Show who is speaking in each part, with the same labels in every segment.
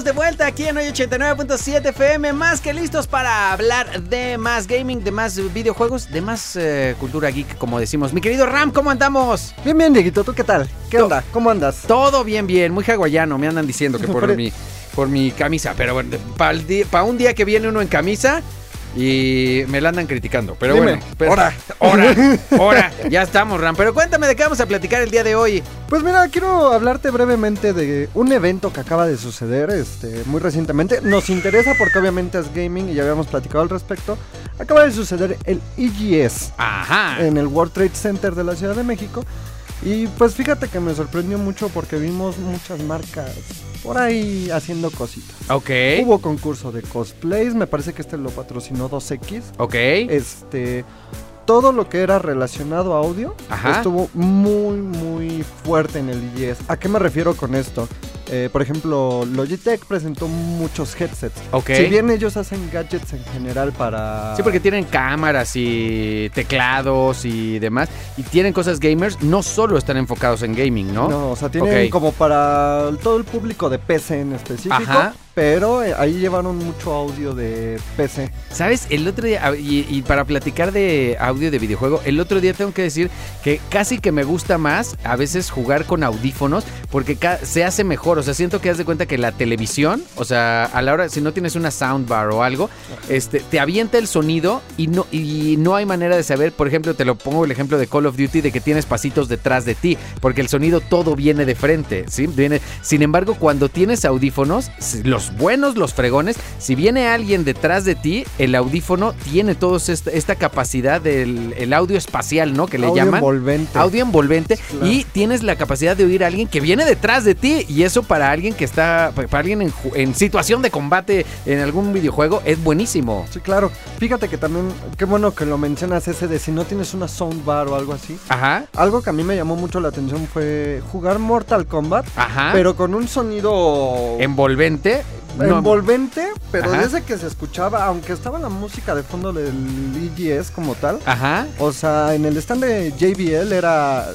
Speaker 1: Estamos de vuelta aquí en hoy 89.7 FM, más que listos para hablar de más gaming, de más videojuegos, de más eh, cultura geek, como decimos. Mi querido Ram, ¿cómo andamos?
Speaker 2: Bien, bien, Dieguito, ¿tú qué tal? ¿Qué
Speaker 1: To-
Speaker 2: onda? ¿Cómo andas?
Speaker 1: Todo bien, bien, muy hawaiano, me andan diciendo que por
Speaker 2: Por-
Speaker 1: mi, por mi camisa, pero bueno, para un día que viene uno en camisa y me la andan criticando, pero
Speaker 2: Dime,
Speaker 1: bueno. pero-
Speaker 2: ahora.
Speaker 1: ahora, ahora, ya estamos, Ram, pero cuéntame de qué vamos a platicar el día de hoy.
Speaker 2: Pues mira, quiero hablarte brevemente de un evento que acaba de suceder este, muy recientemente. Nos interesa porque obviamente es gaming y ya habíamos platicado al respecto. Acaba de suceder el EGS
Speaker 1: Ajá.
Speaker 2: en el World Trade Center de la Ciudad de México. Y pues fíjate que me sorprendió mucho porque vimos muchas marcas por ahí haciendo cositas.
Speaker 1: Ok.
Speaker 2: Hubo concurso de cosplays, me parece que este lo patrocinó 2X.
Speaker 1: Ok.
Speaker 2: este todo lo que era relacionado a audio
Speaker 1: Ajá.
Speaker 2: estuvo muy muy fuerte en el IES. ¿A qué me refiero con esto? Eh, por ejemplo, Logitech presentó muchos headsets.
Speaker 1: Ok.
Speaker 2: Si bien ellos hacen gadgets en general para...
Speaker 1: Sí, porque tienen cámaras y teclados y demás. Y tienen cosas gamers, no solo están enfocados en gaming, ¿no?
Speaker 2: No, o sea, tienen como para todo el público de PC en específico.
Speaker 1: Ajá.
Speaker 2: Pero eh, ahí llevaron mucho audio de PC.
Speaker 1: ¿Sabes? El otro día, ah, y, y para platicar de audio de videojuego, el otro día tengo que decir que casi que me gusta más a veces jugar con audífonos porque se hace mejor. O sea, siento que haz de cuenta que la televisión, o sea, a la hora, si no tienes una soundbar o algo, este, te avienta el sonido y no, y no hay manera de saber. Por ejemplo, te lo pongo el ejemplo de Call of Duty de que tienes pasitos detrás de ti, porque el sonido todo viene de frente, ¿sí? Viene, sin embargo, cuando tienes audífonos, si- los buenos, los fregones, si viene alguien detrás de ti, el audífono tiene toda esta, esta capacidad del el audio espacial, ¿no? Que le
Speaker 2: audio
Speaker 1: llaman.
Speaker 2: envolvente.
Speaker 1: Audio envolvente
Speaker 2: Claro.
Speaker 1: y tienes la capacidad de oír a alguien que viene detrás de ti y eso para alguien que está, para alguien en, en situación de combate en algún videojuego es buenísimo.
Speaker 2: Sí, claro. Fíjate que también, qué bueno que lo mencionas ese de si no tienes una soundbar o algo así.
Speaker 1: Ajá,
Speaker 2: Algo que a mí me llamó mucho la atención fue jugar Mortal Kombat,
Speaker 1: ajá.
Speaker 2: pero con un sonido
Speaker 1: envolvente. No-
Speaker 2: envolvente, pero
Speaker 1: Ajá.
Speaker 2: desde que se escuchaba, aunque estaba la música de fondo del EGS como tal,
Speaker 1: Ajá.
Speaker 2: o sea, en el stand de JBL era,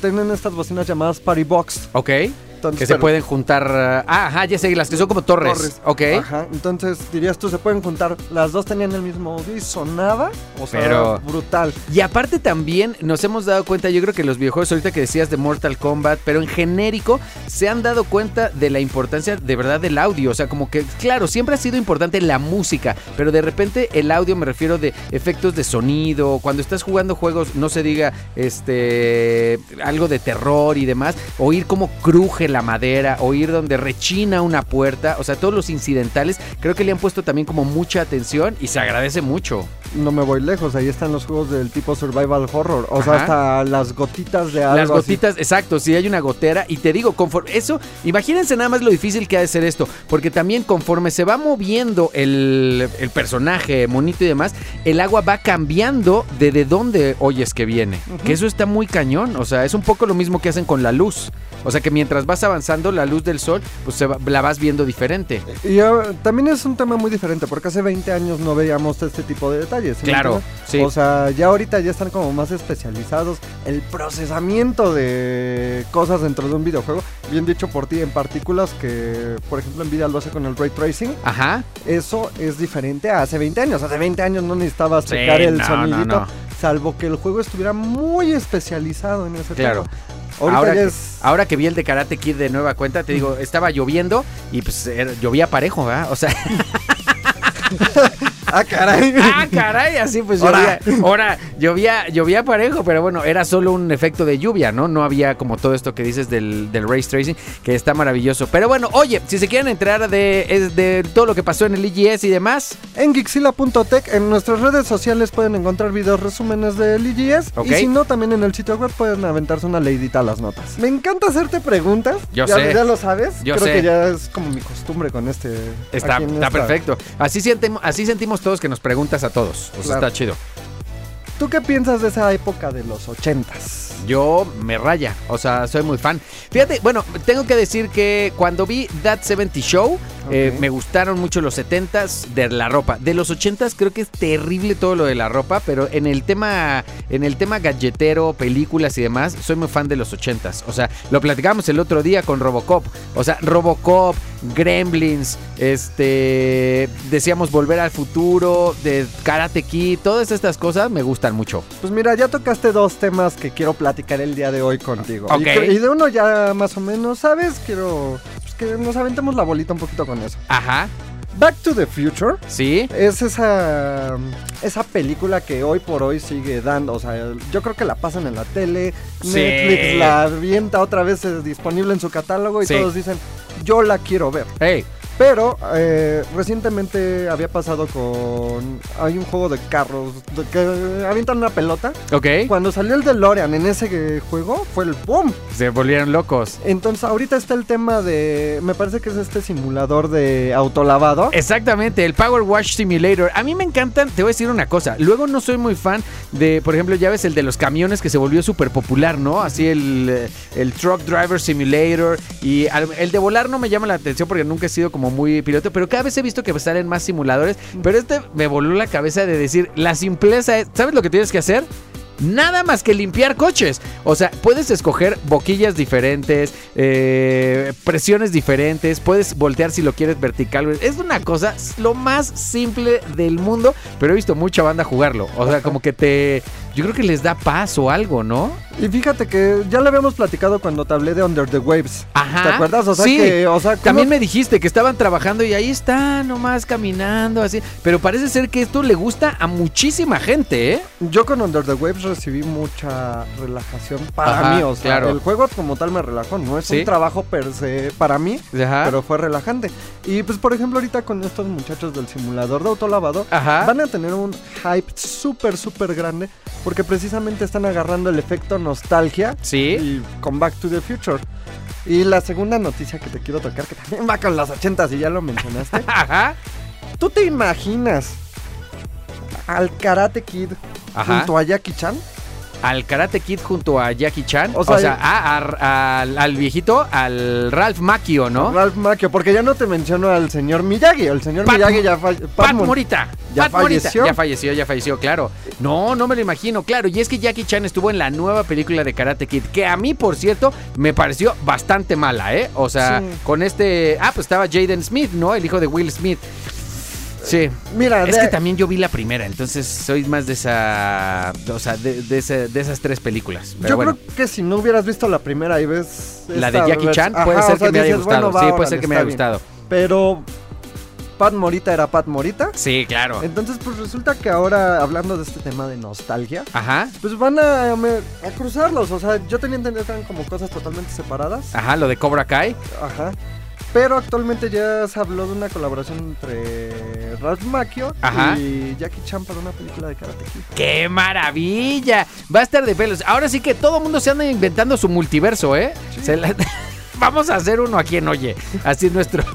Speaker 2: tenían estas bocinas llamadas Party Box.
Speaker 1: Ok.
Speaker 2: Entonces,
Speaker 1: Que se
Speaker 2: pero-
Speaker 1: pueden juntar. uh, Ah, ajá, ya sé, las que son como torres.
Speaker 2: Torres.
Speaker 1: Ok.
Speaker 2: Ajá, entonces dirías tú, se pueden juntar, las dos tenían el mismo audio y sonaba, o sea,
Speaker 1: Pero-
Speaker 2: brutal.
Speaker 1: Y aparte también nos hemos dado cuenta, yo creo que los videojuegos ahorita que decías de Mortal Kombat, pero en genérico se han dado cuenta de la importancia de verdad del audio. O sea, como que, claro, siempre ha sido importante la música, pero de repente el audio me refiero de efectos de sonido. Cuando estás jugando juegos, no se diga este algo de terror y demás, oír cómo cruje la madera, oír donde rechina una puerta, o sea, todos los incidentales, creo que le han puesto también como mucha atención y se agradece mucho.
Speaker 2: No me voy lejos, ahí están los juegos del tipo survival horror, o sea,
Speaker 1: Ajá.
Speaker 2: hasta las gotitas de algo
Speaker 1: Las
Speaker 2: así.
Speaker 1: gotitas, exacto, si hay una gotera y te digo, conforme eso, imagínense nada más lo difícil que ha de ser esto, porque también conforme se va moviendo el, el personaje, monito y demás, el agua va cambiando de de dónde oyes que viene, que eso está muy cañón, o sea, es un poco lo mismo que hacen con la luz, o sea que mientras vas avanzando la luz del sol, pues se va- la vas viendo diferente.
Speaker 2: Y ah, también es un tema muy diferente, porque hace 20 años no veíamos este tipo de detalles. ¿sí me
Speaker 1: Claro, sí.
Speaker 2: O sea, ya ahorita ya están como más especializados. El procesamiento de cosas dentro de un videojuego, bien dicho por ti, en partículas que, por ejemplo, Nvidia lo hace con el Ray Tracing.
Speaker 1: Ajá.
Speaker 2: Eso es diferente a hace 20 años. Hace 20 años no necesitabas
Speaker 1: Sí,
Speaker 2: checar el
Speaker 1: no,
Speaker 2: sonidito,
Speaker 1: no, no.
Speaker 2: salvo que el juego estuviera muy especializado en ese
Speaker 1: Claro.
Speaker 2: tema.
Speaker 1: Ahora que,
Speaker 2: es...
Speaker 1: ahora que vi el de Karate Kid de nueva cuenta, te digo, estaba lloviendo y pues era- llovía parejo, ¿verdad? O sea,
Speaker 2: Ah, caray.
Speaker 1: Ah, caray, así pues
Speaker 2: Ahora.
Speaker 1: llovía. Ahora, llovía, llovía parejo, pero bueno, era solo un efecto de lluvia, ¿no? No había como todo esto que dices del, del race tracing, que está maravilloso. Pero bueno, oye, si se quieren enterar de, de todo lo que pasó en el EGS y demás,
Speaker 2: En Gixila.tech, en nuestras redes sociales pueden encontrar videos resúmenes del IGS.
Speaker 1: Ok.
Speaker 2: Y si no, también en el sitio web pueden aventarse una leidita a las notas. Me encanta hacerte preguntas.
Speaker 1: Yo
Speaker 2: ya,
Speaker 1: sé.
Speaker 2: Ya lo sabes.
Speaker 1: Yo
Speaker 2: Creo
Speaker 1: sé.
Speaker 2: que ya es como mi costumbre con este.
Speaker 1: está, está
Speaker 2: esta-
Speaker 1: perfecto. Así, sentimos, así sentimos todos que nos preguntas a todos. O sea,
Speaker 2: Claro.
Speaker 1: está chido.
Speaker 2: ¿Tú qué piensas de esa época de los ochentas?
Speaker 1: Yo me raya, o sea, soy muy fan. Fíjate, bueno, tengo que decir que cuando vi That 70 Show, eh, me gustaron mucho los 70s de la ropa. De los 80s creo que es terrible todo lo de la ropa, pero en el tema en el tema galletero, películas y demás, soy muy fan de los 80s. O sea, lo platicamos el otro día con Robocop. O sea, Robocop, Gremlins, este decíamos Volver al futuro, de Karate Kid, todas estas cosas me gustan mucho.
Speaker 2: Pues mira, ya tocaste dos temas que quiero platicar el día de hoy contigo.
Speaker 1: Ok.
Speaker 2: Y, y de uno ya más o menos, ¿sabes? Quiero pues, que nos aventemos la bolita un poquito con eso.
Speaker 1: Ajá,
Speaker 2: Back to the Future
Speaker 1: sí.
Speaker 2: es esa, esa película que hoy por hoy sigue dando. O sea, yo creo que la pasan en la tele,
Speaker 1: Sí.
Speaker 2: Netflix la avienta otra vez es disponible en su catálogo y
Speaker 1: Sí.
Speaker 2: todos dicen, yo la quiero ver.
Speaker 1: Hey,
Speaker 2: Pero eh, recientemente había pasado con... Hay un juego de carros de que avientan una pelota.
Speaker 1: ok.
Speaker 2: Cuando salió el DeLorean en ese juego, fue el boom.
Speaker 1: Se volvieron locos.
Speaker 2: Entonces ahorita está el tema de... Me parece que es este simulador de autolavado.
Speaker 1: Exactamente, el Power Wash Simulator. A mí me encantan, te voy a decir una cosa. Luego no soy muy fan de, por ejemplo, ya ves el de los camiones que se volvió súper popular, ¿no? Así el, eh, el Truck Driver Simulator. Y el de volar no me llama la atención porque nunca he sido como muy piloto, pero cada vez he visto que salen más simuladores. Pero este me voló la cabeza de decir, la simpleza es, ¿sabes lo que tienes que hacer? Nada más que limpiar coches. O sea, puedes escoger boquillas diferentes, eh, presiones diferentes, puedes voltear si lo quieres vertical. Es una cosa, lo más simple del mundo, pero he visto mucha banda jugarlo. O sea, como que te... Yo creo que les da paz o algo, ¿no?
Speaker 2: Y fíjate que ya lo habíamos platicado cuando te hablé de Under the Waves.
Speaker 1: Ajá.
Speaker 2: ¿Te acuerdas? O sea
Speaker 1: Sí.
Speaker 2: que... O sea,
Speaker 1: También
Speaker 2: ¿cómo-
Speaker 1: me dijiste que estaban trabajando y ahí está, nomás caminando así. Pero parece ser que esto le gusta a muchísima gente, ¿eh?
Speaker 2: Yo con Under the Waves recibí mucha relajación para
Speaker 1: Ajá,
Speaker 2: mí. O sea,
Speaker 1: claro.
Speaker 2: el juego como tal me relajó. No es
Speaker 1: Sí.
Speaker 2: un trabajo per se para mí,
Speaker 1: Ajá.
Speaker 2: pero fue relajante. Y pues, por ejemplo, ahorita con estos muchachos del simulador de autolavado,
Speaker 1: Ajá.
Speaker 2: van a tener un hype súper, súper grande. Porque precisamente están agarrando el efecto nostalgia.
Speaker 1: Sí.
Speaker 2: Y con Back to the Future. Y la segunda noticia que te quiero tocar, que también va con las ochentas y ya lo mencionaste.
Speaker 1: Ajá.
Speaker 2: ¿Tú te imaginas al Karate Kid
Speaker 1: Ajá.
Speaker 2: junto a Jackie Chan?
Speaker 1: Al Karate Kid junto a Jackie Chan. O
Speaker 2: O
Speaker 1: sea, a- a- al, viejito, al Ralph Macchio, ¿no?
Speaker 2: Ralph Macchio, porque ya no te menciono al señor Miyagi. El señor
Speaker 1: Pat-
Speaker 2: Miyagi ya falleció.
Speaker 1: Pat Morita.
Speaker 2: ¿Ya
Speaker 1: Pat Morita.
Speaker 2: falleció?
Speaker 1: Ya falleció, ya falleció, claro. No, no me lo imagino, claro. Y es que Jackie Chan estuvo en la nueva película de Karate Kid, que a mí, por cierto, me pareció bastante mala, ¿eh? O sea,
Speaker 2: Sí.
Speaker 1: con este... Ah, pues estaba Jaden Smith, ¿no? El hijo de Will Smith. Sí.
Speaker 2: Mira,
Speaker 1: Es
Speaker 2: de-
Speaker 1: que también yo vi la primera, entonces soy más de esa... O sea, de, de ese- de esas tres películas. Pero
Speaker 2: yo
Speaker 1: bueno.
Speaker 2: creo que si no hubieras visto la primera y ves.
Speaker 1: La de Jackie Chan
Speaker 2: Ajá,
Speaker 1: puede ser
Speaker 2: o sea,
Speaker 1: que me haya
Speaker 2: dices,
Speaker 1: gustado.
Speaker 2: bueno, va,
Speaker 1: sí, puede ser que me haya
Speaker 2: bien.
Speaker 1: gustado.
Speaker 2: Pero Pat Morita era Pat Morita.
Speaker 1: Sí, claro.
Speaker 2: Entonces, pues resulta que ahora, hablando de este tema de nostalgia,
Speaker 1: Ajá.
Speaker 2: pues van a, a cruzarlos. O sea, yo tenía entendido que eran como cosas totalmente separadas.
Speaker 1: Ajá, lo de Cobra Kai.
Speaker 2: Ajá. Pero actualmente ya se habló de una colaboración entre Ralph Macchio
Speaker 1: Ajá.
Speaker 2: y Jackie Chan para una película de Karate Kid.
Speaker 1: ¡Qué maravilla! Va a estar de pelos. Ahora sí que todo el mundo se anda inventando su multiverso, ¿eh? Se la- Vamos a hacer uno aquí en Oye. Así es nuestro.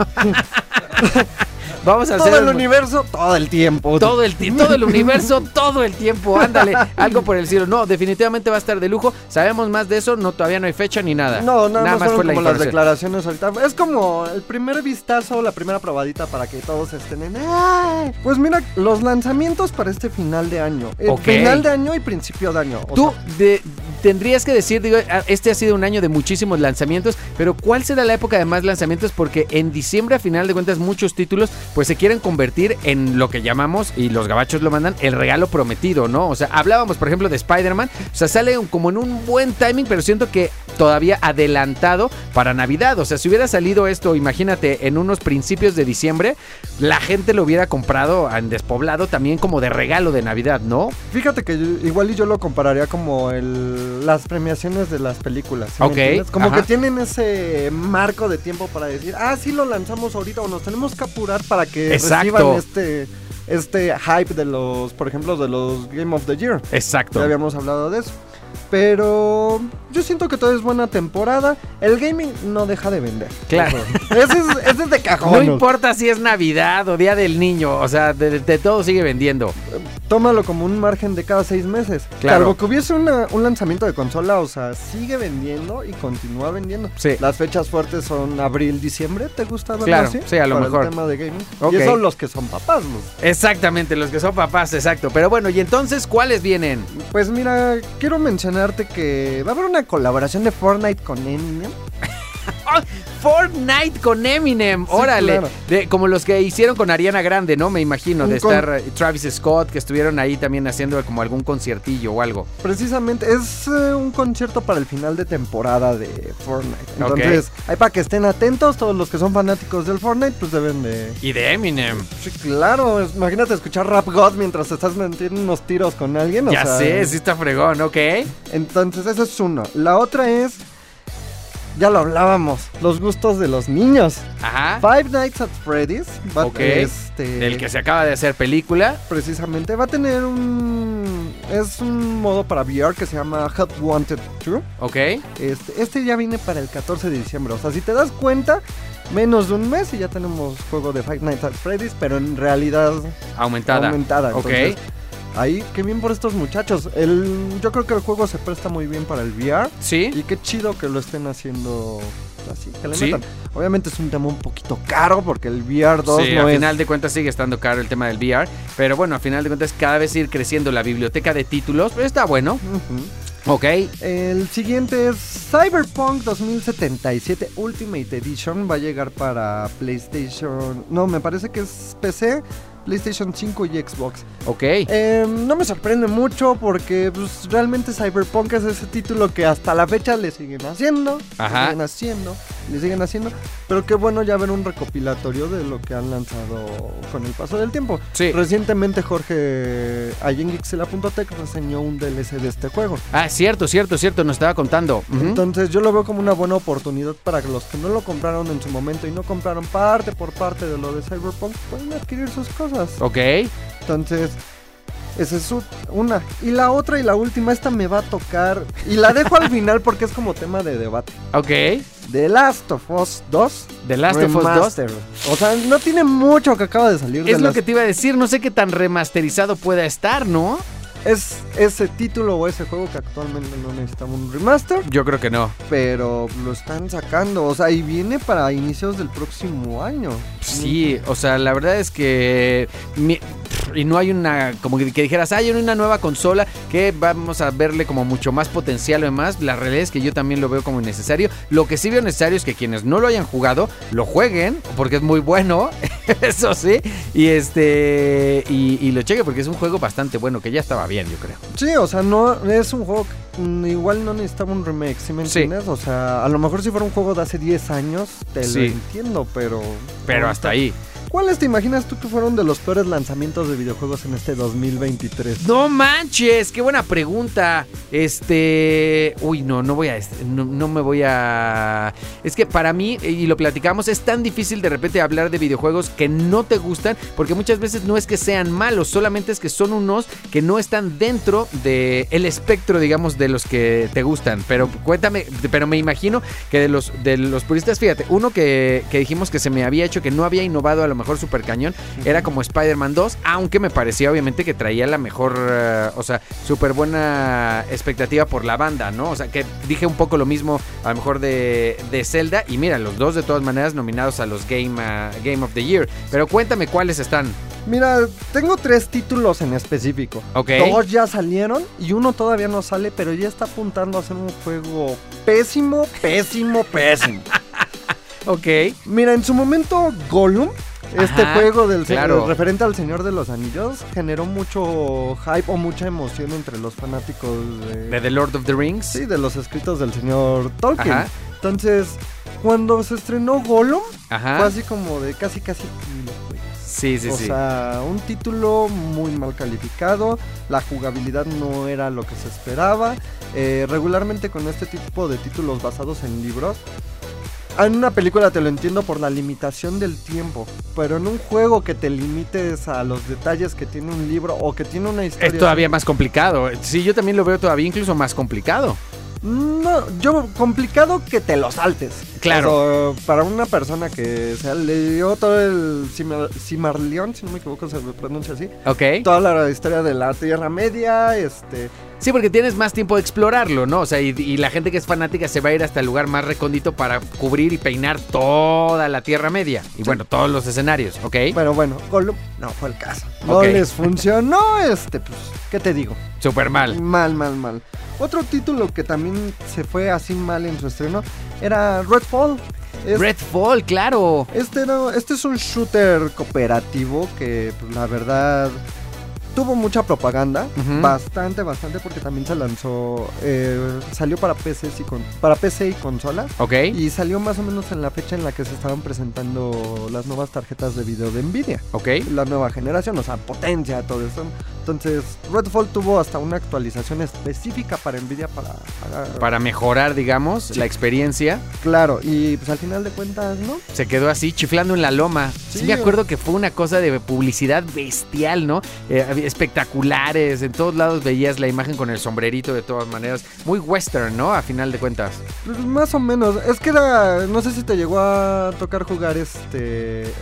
Speaker 1: Vamos a hacer
Speaker 2: Todo el
Speaker 1: un-
Speaker 2: universo, todo el tiempo.
Speaker 1: todo el, ti- todo el universo, todo el tiempo. Ándale, algo por el cielo. No, definitivamente va a estar de lujo. Sabemos más de eso. No, todavía no hay fecha ni nada.
Speaker 2: No, nada, más, fueron
Speaker 1: fue la
Speaker 2: como las declaraciones ahorita. Es como el primer vistazo, la primera probadita para que todos estén en... ¡Ay! Pues mira, los lanzamientos para este final de año. Eh,
Speaker 1: Ok.
Speaker 2: Final de año y principio de año.
Speaker 1: Tú,
Speaker 2: sea,
Speaker 1: de- tendrías que decir, digo, ah, este ha sido un año de muchísimos lanzamientos, pero ¿cuál será la época de más lanzamientos? Porque en diciembre, a final de cuentas, muchos títulos pues se quieren convertir en lo que llamamos, y los gabachos lo mandan, el regalo prometido, ¿no? O sea, hablábamos, por ejemplo, de Spider-Man, o sea, sale como en un buen timing, pero siento que todavía adelantado para Navidad. O sea, si hubiera salido esto, imagínate, en unos principios de diciembre, la gente lo hubiera comprado en despoblado también como de regalo de Navidad, ¿no?
Speaker 2: Fíjate que igual y yo lo compararía como el, las premiaciones de las películas. Como
Speaker 1: ajá.
Speaker 2: que tienen ese marco de tiempo para decir, ah, sí lo lanzamos ahorita o nos tenemos que apurar para que
Speaker 1: Exacto.
Speaker 2: reciban este, este hype de los, por ejemplo, de los Game of the Year.
Speaker 1: Exacto.
Speaker 2: Ya habíamos hablado de eso. Pero yo siento que todo es buena temporada. El gaming no deja de vender.
Speaker 1: Claro.
Speaker 2: Ese es, ese es de cajón.
Speaker 1: No importa si es Navidad o Día del Niño, o sea, de, de todo sigue vendiendo.
Speaker 2: Tómalo como un margen de cada seis meses.
Speaker 1: Claro.
Speaker 2: Salvo que hubiese una- un lanzamiento de consola, o sea, sigue vendiendo y continúa vendiendo.
Speaker 1: Sí.
Speaker 2: Las fechas fuertes son abril, diciembre. ¿Te gusta verlo
Speaker 1: Claro,
Speaker 2: así?
Speaker 1: sí, a lo
Speaker 2: Para
Speaker 1: mejor.
Speaker 2: El tema de gaming. Y son los que son papás, ¿no?
Speaker 1: Exactamente, los que son papás, exacto. Pero bueno, ¿y entonces cuáles vienen?
Speaker 2: Pues mira, quiero mencionarte que va a haber una colaboración de Fortnite con Eminem.
Speaker 1: Fortnite con Eminem, órale.
Speaker 2: claro.
Speaker 1: De- como los que hicieron con Ariana Grande, ¿no? Me imagino,
Speaker 2: Un
Speaker 1: de
Speaker 2: con-
Speaker 1: estar eh, Travis Scott, que estuvieron ahí también haciendo como algún conciertillo o algo.
Speaker 2: Precisamente, es eh, un concierto para el final de temporada de Fortnite. Entonces, ahí para que estén atentos, todos los que son fanáticos del Fortnite, pues deben de...
Speaker 1: Y de Eminem.
Speaker 2: Sí, claro, imagínate escuchar Rap God mientras estás metiendo unos tiros con alguien. o
Speaker 1: ya
Speaker 2: sea,
Speaker 1: sé, sí está fregón, ¿ok?
Speaker 2: Entonces, esa es uno. La otra es, ya lo hablábamos, los gustos de los niños.
Speaker 1: Ajá.
Speaker 2: Five Nights at Freddy's, va,
Speaker 1: Ok.
Speaker 2: este,
Speaker 1: Del que se acaba de hacer película.
Speaker 2: precisamente va a tener un, es un modo para VR que se llama Hot Wanted 2.
Speaker 1: ¿Ok?
Speaker 2: Este, este ya viene para el 14 de diciembre. O sea, si te das cuenta, menos de un mes y ya tenemos juego de Five Nights at Freddy's, pero en realidad
Speaker 1: Aumentada.
Speaker 2: aumentada.
Speaker 1: Ok.
Speaker 2: Ahí, qué bien por estos muchachos. El, yo creo que el juego se presta muy bien para el VR.
Speaker 1: Sí.
Speaker 2: Y qué chido que lo estén haciendo así, que le
Speaker 1: Sí.
Speaker 2: metan. Obviamente es un tema un poquito caro porque el VR 2
Speaker 1: Sí,
Speaker 2: no
Speaker 1: a
Speaker 2: es...
Speaker 1: final de cuentas sigue estando caro el tema del VR, pero bueno, a final de cuentas cada vez ir creciendo la biblioteca de títulos, pero está bueno.
Speaker 2: Ujú.
Speaker 1: Ok,
Speaker 2: El siguiente es Cyberpunk 2077 Ultimate Edition. Va a llegar para PlayStation. No, me parece que es PC, PlayStation 5 y Xbox.
Speaker 1: ok.
Speaker 2: Eh, no me sorprende mucho porque pues, realmente Cyberpunk es ese título que hasta la fecha le siguen haciendo,
Speaker 1: Ajá.
Speaker 2: le siguen haciendo, le siguen haciendo. Pero qué bueno ya ver un recopilatorio de lo que han lanzado con el paso del tiempo.
Speaker 1: Sí.
Speaker 2: Recientemente Jorge allí en reseñó un DLC de este juego.
Speaker 1: Ah, cierto, cierto, cierto, nos estaba contando.
Speaker 2: Entonces yo lo veo como una buena oportunidad para que los que no lo compraron en su momento y no compraron parte por parte de lo de Cyberpunk pueden adquirir sus cosas.
Speaker 1: Ok,
Speaker 2: Entonces, esa es una. Y la otra y la última, esta me va a tocar. Y la dejo al final porque es como tema de debate.
Speaker 1: ok.
Speaker 2: The Last of Us 2.
Speaker 1: The Last of Us 2.
Speaker 2: Remaster. O sea, no tiene mucho que acaba de salir. de
Speaker 1: Es lo
Speaker 2: las-
Speaker 1: que te iba a decir, no sé qué tan remasterizado pueda estar, ¿no?
Speaker 2: Es ese título o ese juego que actualmente no necesita un remaster.
Speaker 1: Yo creo que no.
Speaker 2: Pero lo están sacando. O sea, y viene para inicios del próximo año.
Speaker 1: Sí, o sea, la verdad es que... mi- y no hay una, como que, que dijeras, hay una nueva consola que vamos a verle como mucho más potencial o demás. La realidad es que yo también lo veo como necesario. Lo que sí veo necesario es que quienes no lo hayan jugado, lo jueguen, porque es muy bueno, eso sí. Y este, y, y lo cheque porque es un juego bastante bueno, que ya estaba bien, yo creo.
Speaker 2: Sí, o sea, no es un juego que mm, igual no necesitaba un remake, ¿sí me
Speaker 1: Sí.
Speaker 2: entiendes? O sea, a lo mejor si fuera un juego de hace 10 años, te lo entiendo, pero...
Speaker 1: Pero hasta ahí.
Speaker 2: ¿Cuáles te imaginas tú que fueron de los peores lanzamientos de videojuegos en este 2023?
Speaker 1: No manches, qué buena pregunta. Este, uy, no, no voy a, no, no me voy a. Es que para mí y lo platicamos es tan difícil de repente hablar de videojuegos que no te gustan, porque muchas veces no es que sean malos, solamente es que son unos que no están dentro de el espectro, digamos, de los que te gustan. Pero cuéntame, pero me imagino que de los de los puristas, fíjate, uno que, que dijimos que se me había hecho que no había innovado a lo mejor mejor super cañón, era como Spider-Man 2, aunque me parecía obviamente que traía la mejor, eh, o sea, súper buena expectativa por la banda, ¿no? O sea, que dije un poco lo mismo a lo mejor de, de Zelda y mira, los dos de todas maneras nominados a los Game, ah, Game of the Year. Pero cuéntame cuáles están.
Speaker 2: Mira, tengo tres títulos en específico.
Speaker 1: Ok.
Speaker 2: Dos ya salieron y uno todavía no sale, pero ya está apuntando a ser un juego pésimo, pésimo, pésimo.
Speaker 1: Ok.
Speaker 2: Mira, en su momento Gollum, este
Speaker 1: Ajá,
Speaker 2: juego del
Speaker 1: claro.
Speaker 2: referente al Señor de los Anillos, generó mucho hype o mucha emoción entre los fanáticos de,
Speaker 1: De The Lord of the Rings.
Speaker 2: sí, de los escritos del señor Tolkien.
Speaker 1: Ajá.
Speaker 2: Entonces, cuando se estrenó Gollum,
Speaker 1: Ajá.
Speaker 2: fue así como de casi casi juegues.
Speaker 1: Sí, sí,
Speaker 2: o
Speaker 1: sí.
Speaker 2: sea, un título muy mal calificado, la jugabilidad no era lo que se esperaba. Eh, regularmente con este tipo de títulos basados en libros, en una película te lo entiendo por la limitación del tiempo, pero en un juego que te limites a los detalles que tiene un libro o que tiene una historia...
Speaker 1: es todavía más complicado. Sí, yo también lo veo todavía incluso más complicado.
Speaker 2: No, yo complicado que te lo saltes.
Speaker 1: Claro.
Speaker 2: O sea, para una persona que se leyó todo el Cimar- Cimarleón, si no me equivoco se pronuncia así,
Speaker 1: Ok.
Speaker 2: toda la historia de la Tierra Media, este,
Speaker 1: Sí, porque tienes más tiempo de explorarlo, ¿no? O sea, y, y la gente que es fanática se va a ir hasta el lugar más recóndito para cubrir y peinar toda la Tierra Media. Y bueno, todos los escenarios, ¿ok?
Speaker 2: pero bueno, Gollum no fue el caso. No les funcionó, este, pues, ¿qué te digo?
Speaker 1: Súper mal.
Speaker 2: Mal, mal, mal. Otro título que también se fue así mal en su estreno era Redfall. Es-
Speaker 1: Redfall, claro.
Speaker 2: Este, era- este es un shooter cooperativo que pues, la verdad tuvo mucha propaganda, bastante, bastante, porque también se lanzó, eh, salió para PC, y con, para PC y consolas.
Speaker 1: Ok.
Speaker 2: Y salió más o menos en la fecha en la que se estaban presentando las nuevas tarjetas de video de Nvidia.
Speaker 1: Ok.
Speaker 2: La nueva generación, o sea, potencia, todo eso. Entonces, Redfall tuvo hasta una actualización específica para Nvidia para... para-
Speaker 1: Para mejorar, digamos, la experiencia,
Speaker 2: Claro, y pues al final de cuentas, ¿no?
Speaker 1: se quedó así chiflando en la loma. Sí,
Speaker 2: Sí,
Speaker 1: me acuerdo que fue una cosa de publicidad bestial, ¿no? Eh, había espectaculares, en todos lados veías la imagen con el sombrerito de todas maneras. Muy western, ¿no? A final de cuentas.
Speaker 2: Pues, más o menos. Es que era. No sé si te llegó a tocar jugar este. eh,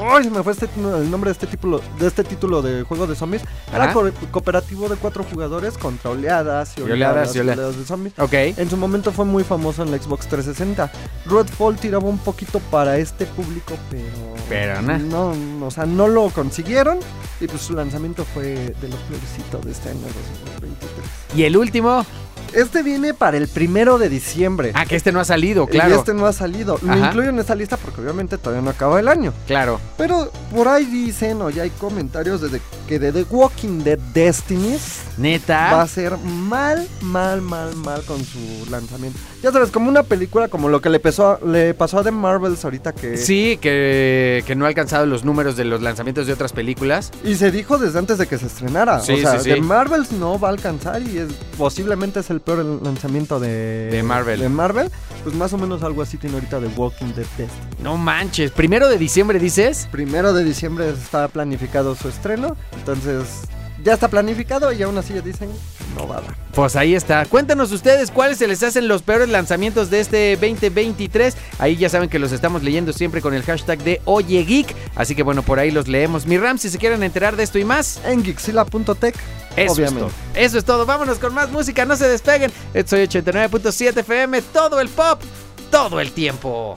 Speaker 2: ¡Ay! se me fue este, el nombre de este título de este título de juego de zombies. Era co- cooperativo de cuatro jugadores contra oleadas y
Speaker 1: Y oleadas
Speaker 2: oleadas,
Speaker 1: y
Speaker 2: y
Speaker 1: oleadas.
Speaker 2: oleadas de zombies.
Speaker 1: Ok.
Speaker 2: En su momento fue muy famoso en la Xbox 360. Redfall tiraba un poquito para este público, pero.
Speaker 1: Pero,
Speaker 2: no, no, o sea, no lo consiguieron. Y pues su lanzamiento fue de los peorcitos de este año 2023.
Speaker 1: Y el último,
Speaker 2: Este viene para el primero de diciembre.
Speaker 1: ah, que este no ha salido,
Speaker 2: Y
Speaker 1: claro.
Speaker 2: este no ha salido. Lo incluyo en esta lista porque obviamente todavía no acaba el año.
Speaker 1: Claro.
Speaker 2: Pero por ahí dicen o ya hay comentarios de que de The Walking Dead Destiny va
Speaker 1: Neta.
Speaker 2: a ser mal, mal, mal, mal con su lanzamiento. Ya sabes, como una película como lo que le pasó a, le pasó a The Marvels ahorita que...
Speaker 1: Sí, que, que no ha alcanzado los números de los lanzamientos de otras películas.
Speaker 2: Y se dijo desde antes de que se estrenara.
Speaker 1: Sí,
Speaker 2: o sea,
Speaker 1: sí, sí.
Speaker 2: The Marvels no va a alcanzar y es posiblemente es el peor lanzamiento de,
Speaker 1: De Marvel.
Speaker 2: De Marvel. Pues más o menos algo así tiene ahorita The Walking Dead Destiny.
Speaker 1: No manches. Primero de diciembre dices.
Speaker 2: Primero de diciembre está planificado su estreno, entonces ya está planificado y aún así ya dicen no va a dar.
Speaker 1: Pues ahí está. Cuéntanos ustedes cuáles se les hacen los peores lanzamientos de este 2023. Ahí ya saben que los estamos leyendo siempre con el hashtag de Oye Geek. Así que bueno, por ahí los leemos. Mi Ram, si se quieren enterar de esto y más,
Speaker 2: En Gixila.tech,
Speaker 1: eso
Speaker 2: obviamente.
Speaker 1: es todo. Eso es todo. Vámonos con más música. No se despeguen. Soy 89.7 FM. Todo el pop. Todo el tiempo.